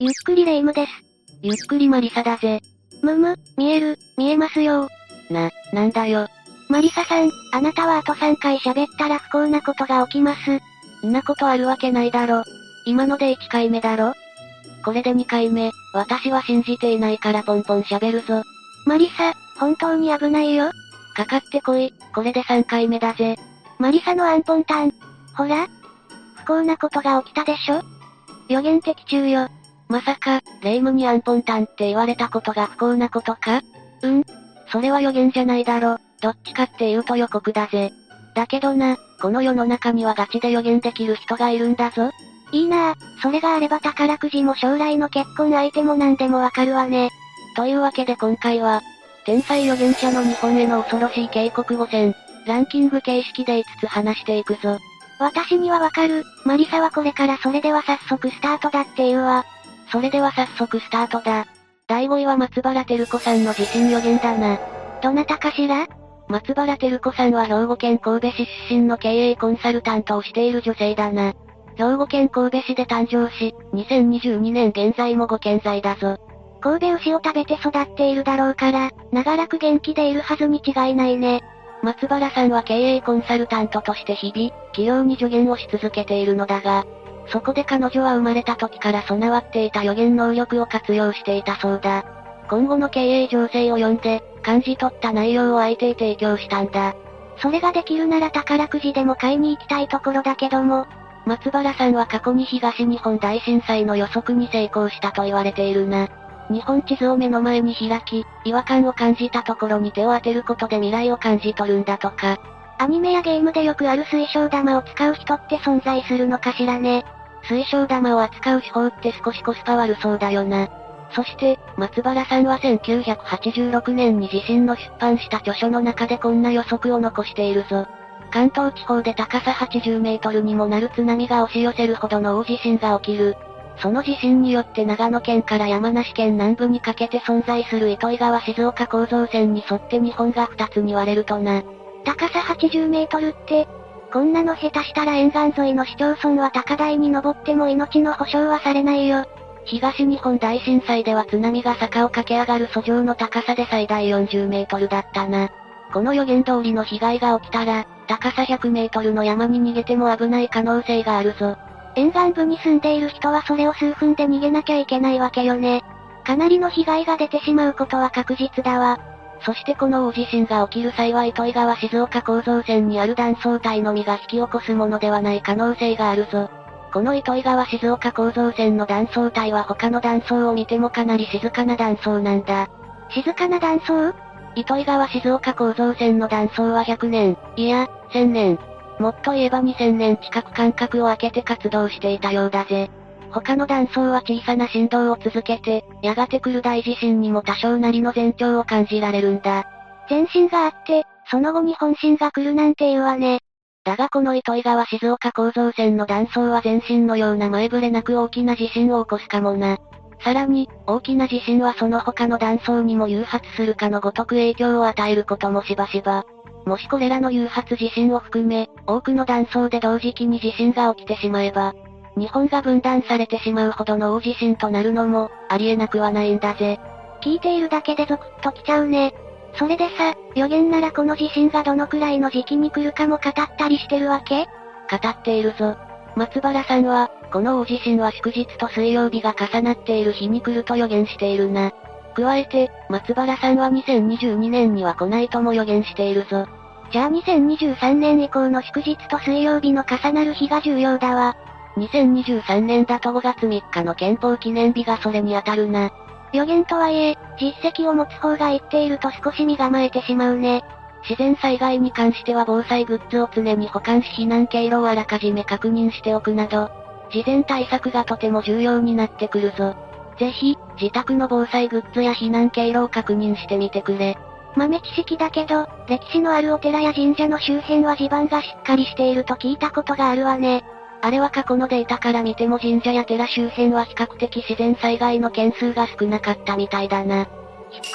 ゆっくりレ夢ムです。ゆっくりマリサだぜ。むむ、見える、見えますよ。な、なんだよ。マリサさん、あなたはあと3回喋ったら不幸なことが起きます。んなことあるわけないだろ。今ので1回目だろこれで2回目、私は信じていないからポンポン喋るぞ。マリサ、本当に危ないよ。かかってこい、これで3回目だぜ。マリサのアンポンタン。ほら不幸なことが起きたでしょ予言的中よ。まさか、レイムにアンポンタンって言われたことが不幸なことか？うんそれは予言じゃないだろ。どっちかって言うと予告だぜ。だけどな、この世の中にはガチで予言できる人がいるんだぞ。いいなぁ、それがあれば宝くじも将来の結婚相手も何でもわかるわね。というわけで今回は、天才予言者の日本への恐ろしい警告5選、ランキング形式で5つ話していくぞ。私にはわかる、マリサはこれからそれでは早速スタートだっていうわ。それでは早速スタートだ。第5位は松原照子さんの地震予言だな。どなたかしら？松原照子さんは兵庫県神戸市出身の経営コンサルタントをしている女性だな。兵庫県神戸市で誕生し、2022年現在もご健在だぞ。神戸牛を食べて育っているだろうから、長らく元気でいるはずに違いないね。松原さんは経営コンサルタントとして日々、企業に助言をし続けているのだが、そこで彼女は生まれた時から備わっていた予言能力を活用していたそうだ。今後の経営情勢を読んで、感じ取った内容を相手へ提供したんだ。それができるなら宝くじでも買いに行きたいところだけども、松原さんは過去に東日本大震災の予測に成功したと言われているな。日本地図を目の前に開き、違和感を感じたところに手を当てることで未来を感じ取るんだとか。アニメやゲームでよくある水晶玉を使う人って存在するのかしらね。水晶玉を扱う手法って少しコスパ悪そうだよな。そして、松原さんは1986年に自身の出版した著書の中でこんな予測を残しているぞ。関東地方で高さ80メートルにもなる津波が押し寄せるほどの大地震が起きる。その地震によって長野県から山梨県南部にかけて存在する糸魚川静岡構造線に沿って日本が2つに割れるとな。高さ80メートルって、こんなの下手したら沿岸沿いの市町村は高台に登っても命の保証はされないよ。東日本大震災では津波が坂を駆け上がる訴状の高さで最大40メートルだったな。この予言通りの被害が起きたら、高さ100メートルの山に逃げても危ない可能性があるぞ。沿岸部に住んでいる人はそれを数分で逃げなきゃいけないわけよね。かなりの被害が出てしまうことは確実だわ。そしてこの大地震が起きる際は糸魚川静岡構造線にある断層帯のみが引き起こすものではない可能性があるぞ。この糸魚川静岡構造線の断層帯は他の断層を見てもかなり静かな断層なんだ。静かな断層？糸魚川静岡構造線の断層は100年、いや、1000年。もっと言えば2000年近く間隔を空けて活動していたようだぜ。他の断層は小さな振動を続けて、やがて来る大地震にも多少なりの前兆を感じられるんだ。前震があって、その後に本震が来るなんていうわね。だがこの糸魚川静岡構造線の断層は前震のような前触れなく大きな地震を起こすかもな。さらに、大きな地震はその他の断層にも誘発するかのごとく影響を与えることもしばしば。もしこれらの誘発地震を含め、多くの断層で同時期に地震が起きてしまえば、日本が分断されてしまうほどの大地震となるのも、ありえなくはないんだぜ。聞いているだけでゾクッときちゃうね。それでさ、予言ならこの地震がどのくらいの時期に来るかも語ったりしてるわけ？語っているぞ。松原さんは、この大地震は祝日と水曜日が重なっている日に来ると予言しているな。加えて、松原さんは2022年には来ないとも予言しているぞ。じゃあ2023年以降の祝日と水曜日の重なる日が重要だわ。2023年だと5月3日の憲法記念日がそれに当たるな。予言とはいえ、実績を持つ方が言っていると少し身構えてしまうね。自然災害に関しては防災グッズを常に保管し避難経路をあらかじめ確認しておくなど、事前対策がとても重要になってくるぞ。ぜひ、自宅の防災グッズや避難経路を確認してみてくれ。豆知識だけど、歴史のあるお寺や神社の周辺は地盤がしっかりしていると聞いたことがあるわね。あれは過去のデータから見ても神社や寺周辺は比較的自然災害の件数が少なかったみたいだな。引っ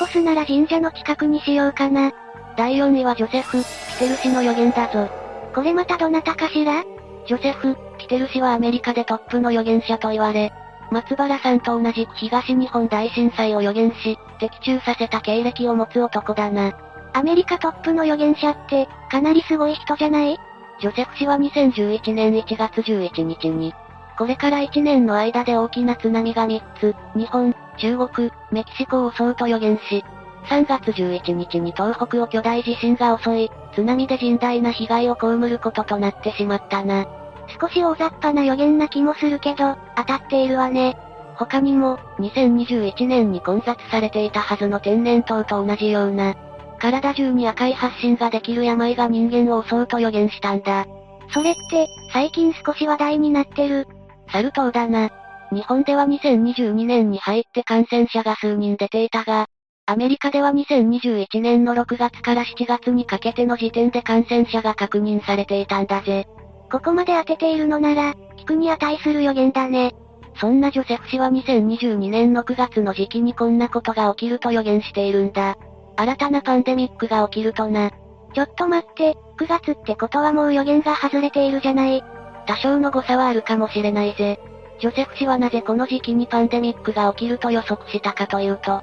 越すなら神社の近くにしようかな。第4位はジョセフ・ピテル氏の予言だぞ。これまたどなたかしら？ジョセフ・ピテル氏はアメリカでトップの預言者と言われ、松原さんと同じく東日本大震災を予言し、的中させた経歴を持つ男だな。アメリカトップの予言者って、かなりすごい人じゃない？ジョセフ氏は2011年1月11日に、これから1年の間で大きな津波が3つ、日本、中国、メキシコを襲うと予言し、3月11日に東北を巨大地震が襲い、津波で甚大な被害を被ることとなってしまったな。少し大雑把な予言な気もするけど、当たっているわね。他にも、2021年に混雑されていたはずの天然痘と同じような、体中に赤い発疹ができる病が人間を襲うと予言したんだ。それって、最近少し話題になってる。サル痘だな。日本では2022年に入って感染者が数人出ていたが、アメリカでは2021年の6月から7月にかけての時点で感染者が確認されていたんだぜ。ここまで当てているのなら、聞くに値する予言だね。そんなジョセフ氏は2022年の9月の時期にこんなことが起きると予言しているんだ。新たなパンデミックが起きるとな。ちょっと待って、9月ってことはもう予言が外れているじゃない。多少の誤差はあるかもしれないぜ。ジョセフ氏はなぜこの時期にパンデミックが起きると予測したかというと、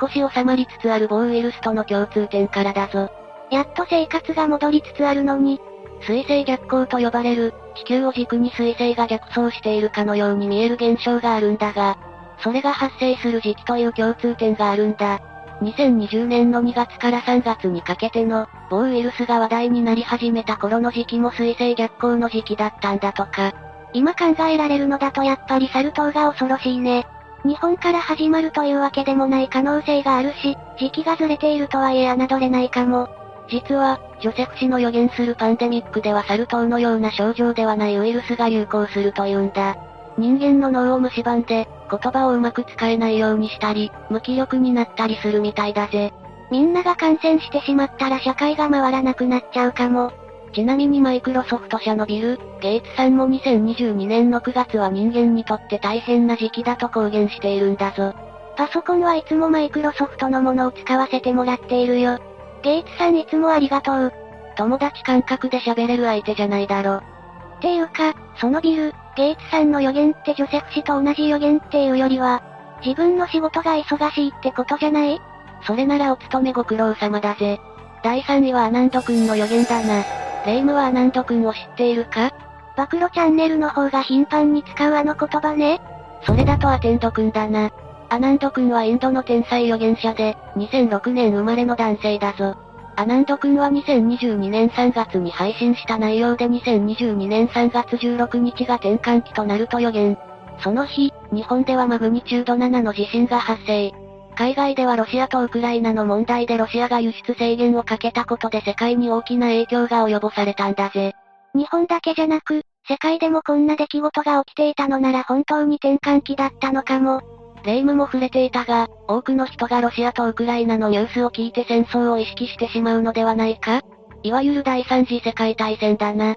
少し収まりつつある某ウイルスとの共通点からだぞ。やっと生活が戻りつつあるのに、水星逆行と呼ばれる、地球を軸に水星が逆走しているかのように見える現象があるんだが、それが発生する時期という共通点があるんだ。2020年の2月から3月にかけての、某ウイルスが話題になり始めた頃の時期も水星逆行の時期だったんだとか。今考えられるのだとやっぱりサル痘が恐ろしいね。日本から始まるというわけでもない可能性があるし、時期がずれているとはいえ侮れないかも。実は、ジョセフ氏の予言するパンデミックではサル痘のような症状ではないウイルスが流行するというんだ。人間の脳を蝕んで、言葉をうまく使えないようにしたり、無気力になったりするみたいだぜ。みんなが感染してしまったら社会が回らなくなっちゃうかも。ちなみにマイクロソフト社のビル・ゲイツさんも2022年の9月は人間にとって大変な時期だと公言しているんだぞ。パソコンはいつもマイクロソフトのものを使わせてもらっているよ。ゲイツさんいつもありがとう。友達感覚で喋れる相手じゃないだろ。っていうか、そのビル、ゲイツさんの予言ってジョセフ氏と同じ予言っていうよりは、自分の仕事が忙しいってことじゃない？それならお勤めご苦労様だぜ。第3位はアナンド君の予言だな。レイムはアナンド君を知っているか？暴露チャンネルの方が頻繁に使うあの言葉ね。それだとアテンド君だな。アナンド君はインドの天才預言者で、2006年生まれの男性だぞ。アナンド君は2022年3月に配信した内容で2022年3月16日が転換期となると予言。その日、日本ではマグニチュード7の地震が発生。海外ではロシアとウクライナの問題でロシアが輸出制限をかけたことで世界に大きな影響が及ぼされたんだぜ。日本だけじゃなく、世界でもこんな出来事が起きていたのなら本当に転換期だったのかも。霊夢も触れていたが、多くの人がロシアとウクライナのニュースを聞いて戦争を意識してしまうのではないか？いわゆる第三次世界大戦だな。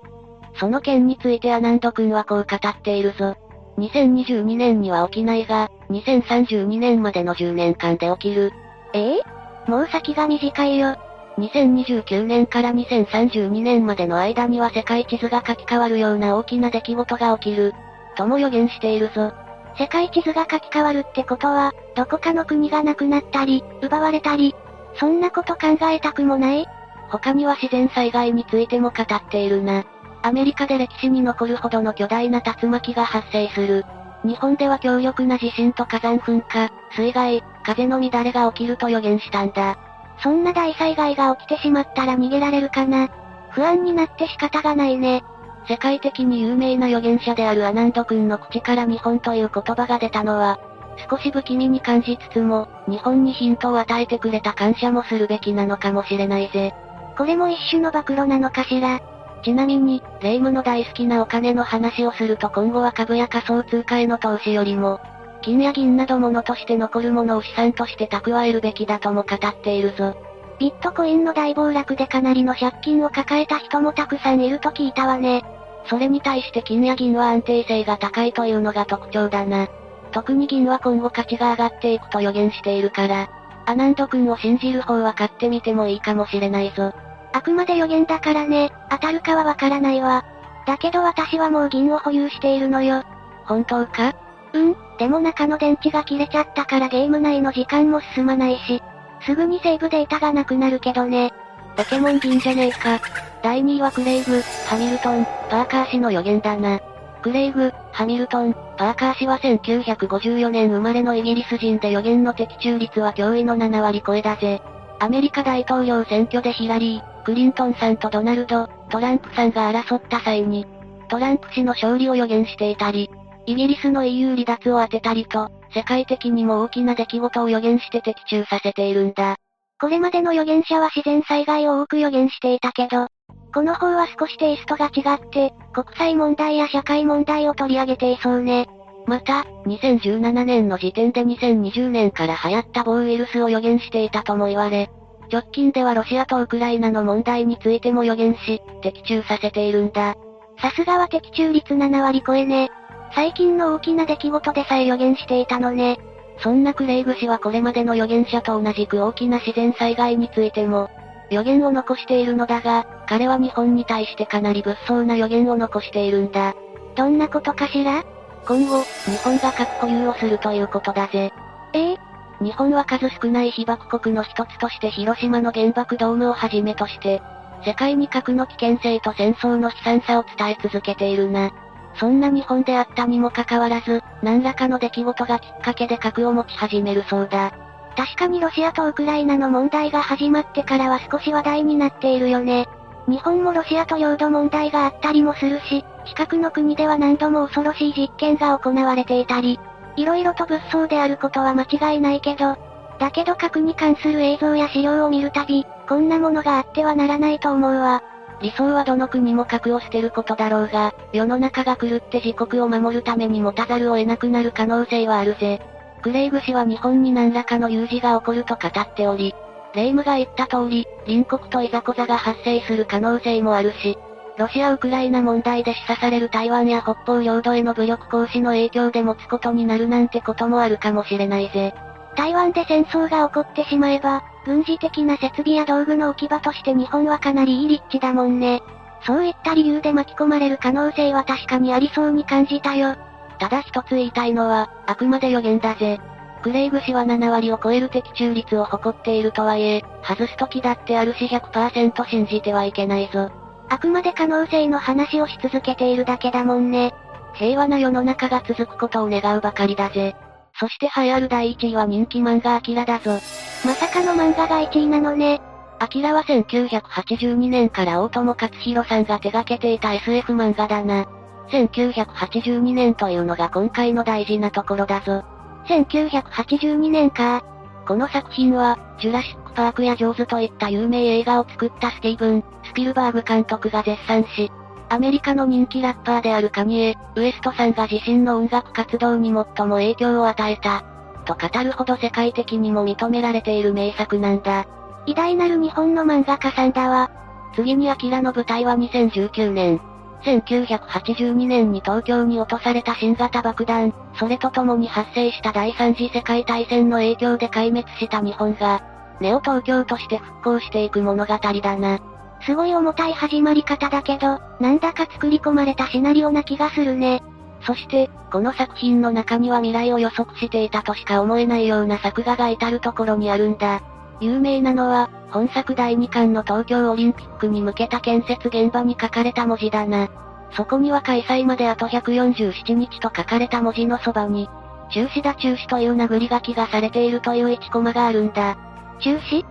その件についてアナンド君はこう語っているぞ。2022年には起きないが、2032年までの10年間で起きる。え？えもう先が短いよ。2029年から2032年までの間には世界地図が書き換わるような大きな出来事が起きる。とも予言しているぞ。世界地図が書き換わるってことは、どこかの国がなくなったり、奪われたり、そんなこと考えたくもない？他には自然災害についても語っているな。アメリカで歴史に残るほどの巨大な竜巻が発生する。日本では強力な地震と火山噴火、水害、風の乱れが起きると予言したんだ。そんな大災害が起きてしまったら逃げられるかな？不安になって仕方がないね。世界的に有名な預言者であるアナンド君の口から日本という言葉が出たのは、少し不気味に感じつつも、日本にヒントを与えてくれた感謝もするべきなのかもしれないぜ。これも一種の暴露なのかしら。ちなみに、霊夢の大好きなお金の話をすると今後は株や仮想通貨への投資よりも、金や銀など物として残るものを資産として蓄えるべきだとも語っているぞ。ビットコインの大暴落でかなりの借金を抱えた人もたくさんいると聞いたわね。それに対して金や銀は安定性が高いというのが特徴だな。特に銀は今後価値が上がっていくと予言しているから、アナンド君を信じる方は買ってみてもいいかもしれないぞ。あくまで予言だからね、当たるかはわからないわ。だけど私はもう銀を保有しているのよ。本当か？うん、でも中の電池が切れちゃったからゲーム内の時間も進まないし、すぐにセーブデータがなくなるけどね。ポケモン銀じゃねえか。第2位はクレイグ、ハミルトン、パーカー氏の予言だな。クレイグ、ハミルトン、パーカー氏は1954年生まれのイギリス人で予言の的中率は驚異の7割超えだぜ。アメリカ大統領選挙でヒラリー、クリントンさんとドナルド、トランプさんが争った際に、トランプ氏の勝利を予言していたり、イギリスの EU 離脱を当てたりと、世界的にも大きな出来事を予言して的中させているんだ。これまでの予言者は自然災害を多く予言していたけど、この方は少しテイストが違って、国際問題や社会問題を取り上げていそうね。また、2017年の時点で2020年から流行った某ウイルスを予言していたとも言われ、直近ではロシアとウクライナの問題についても予言し、的中させているんだ。さすがは的中率7割超えね。最近の大きな出来事でさえ予言していたのね。そんなクレイグ氏はこれまでの予言者と同じく大きな自然災害についても、予言を残しているのだが、彼は日本に対してかなり物騒な予言を残しているんだ。どんなことかしら？今後、日本が核保有をするということだぜ。ええ？日本は数少ない被爆国の一つとして広島の原爆ドームをはじめとして、世界に核の危険性と戦争の悲惨さを伝え続けているな。そんな日本であったにもかかわらず、何らかの出来事がきっかけで核を持ち始めるそうだ。確かにロシアとウクライナの問題が始まってからは少し話題になっているよね。日本もロシアと領土問題があったりもするし、近くの国では何度も恐ろしい実験が行われていたり、色々と物騒であることは間違いないけど、だけど核に関する映像や資料を見るたび、こんなものがあってはならないと思うわ。理想はどの国も核を捨てることだろうが、世の中が狂って自国を守るために持たざるを得なくなる可能性はあるぜ。クレイグ氏は日本に何らかの有事が起こると語っており、レイムが言った通り、隣国といざこざが発生する可能性もあるし、ロシア・ウクライナ問題で示唆される台湾や北方領土への武力行使の影響で持つことになるなんてこともあるかもしれないぜ。台湾で戦争が起こってしまえば、軍事的な設備や道具の置き場として日本はかなりいい立地だもんね。そういった理由で巻き込まれる可能性は確かにありそうに感じたよ。ただ一つ言いたいのは、あくまで予言だぜ。クレイグ氏は7割を超える的中率を誇っているとはいえ、外す時だってあるし100%信じてはいけないぞ。あくまで可能性の話をし続けているだけだもんね。平和な世の中が続くことを願うばかりだぜ。そして栄えある第1位は人気漫画アキラだぞ。まさかの漫画が1位なのね。アキラは1982年から大友克弘さんが手掛けていた SF 漫画だな。1982年というのが今回の大事なところだぞ。1982年か。この作品は、ジュラシックパークやジョーズといった有名映画を作ったスティーブン、スピルバーグ監督が絶賛し、アメリカの人気ラッパーであるカニエ、ウエストさんが自身の音楽活動に最も影響を与えた、と語るほど世界的にも認められている名作なんだ。偉大なる日本の漫画家さんだわ。次にアキラの舞台は2019年、1982年に東京に落とされた新型爆弾、それとともに発生した第三次世界大戦の影響で壊滅した日本が、ネオ東京として復興していく物語だな。すごい重たい始まり方だけど、なんだか作り込まれたシナリオな気がするね。そして、この作品の中には未来を予測していたとしか思えないような作画が至るところにあるんだ。有名なのは、本作第2巻の東京オリンピックに向けた建設現場に書かれた文字だな。そこには開催まであと147日と書かれた文字のそばに、中止だ中止という殴り書きがされているという1コマがあるんだ。中止？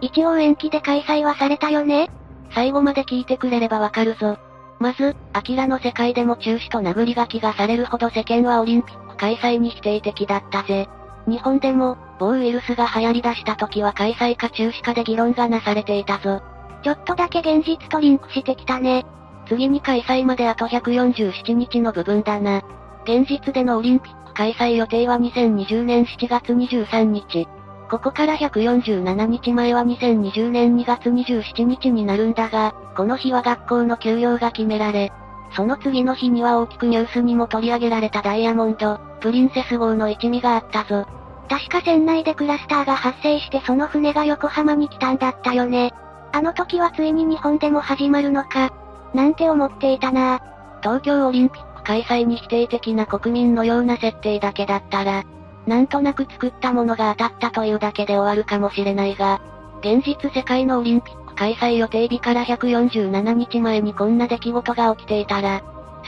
一応延期で開催はされたよね最後まで聞いてくれればわかるぞ。まず、アキラの世界でも中止と殴り書きがされるほど世間はオリンピック開催に否定的だったぜ。日本でも、某ウイルスが流行り出した時は開催か中止かで議論がなされていたぞ。ちょっとだけ現実とリンクしてきたね。次に開催まであと147日の部分だな。現実でのオリンピック開催予定は2020年7月23日。ここから147日前は2020年2月27日になるんだが、この日は学校の休養が決められ、その次の日には大きくニュースにも取り上げられたダイヤモンド、プリンセス号の一味があったぞ。確か船内でクラスターが発生してその船が横浜に来たんだったよね。あの時はついに日本でも始まるのか。なんて思っていたな東京オリンピック開催に否定的な国民のような設定だけだったら、なんとなく作ったものが当たったというだけで終わるかもしれないが、現実世界のオリンピック開催予定日から147日前にこんな出来事が起きていたら、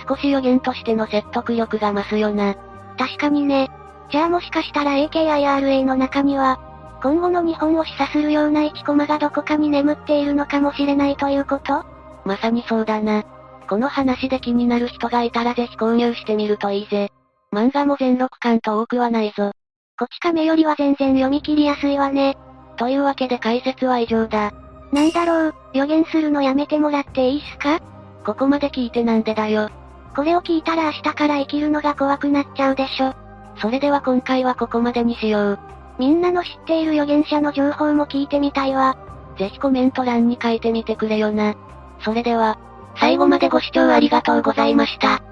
少し予言としての説得力が増すよな。確かにね。じゃあもしかしたら AKIRA の中には、今後の日本を示唆するような1コマがどこかに眠っているのかもしれないということ？まさにそうだな。この話で気になる人がいたらぜひ購入してみるといいぜ。漫画も全6巻と多くはないぞ。こち亀よりは全然読み切りやすいわね。というわけで解説は以上だ。なんだろう、予言するのやめてもらっていいっすか？ここまで聞いてなんでだよ。これを聞いたら明日から生きるのが怖くなっちゃうでしょ。それでは今回はここまでにしよう。みんなの知っている預言者の情報も聞いてみたいわ。ぜひコメント欄に書いてみてくれよな。それでは、最後までご視聴ありがとうございました。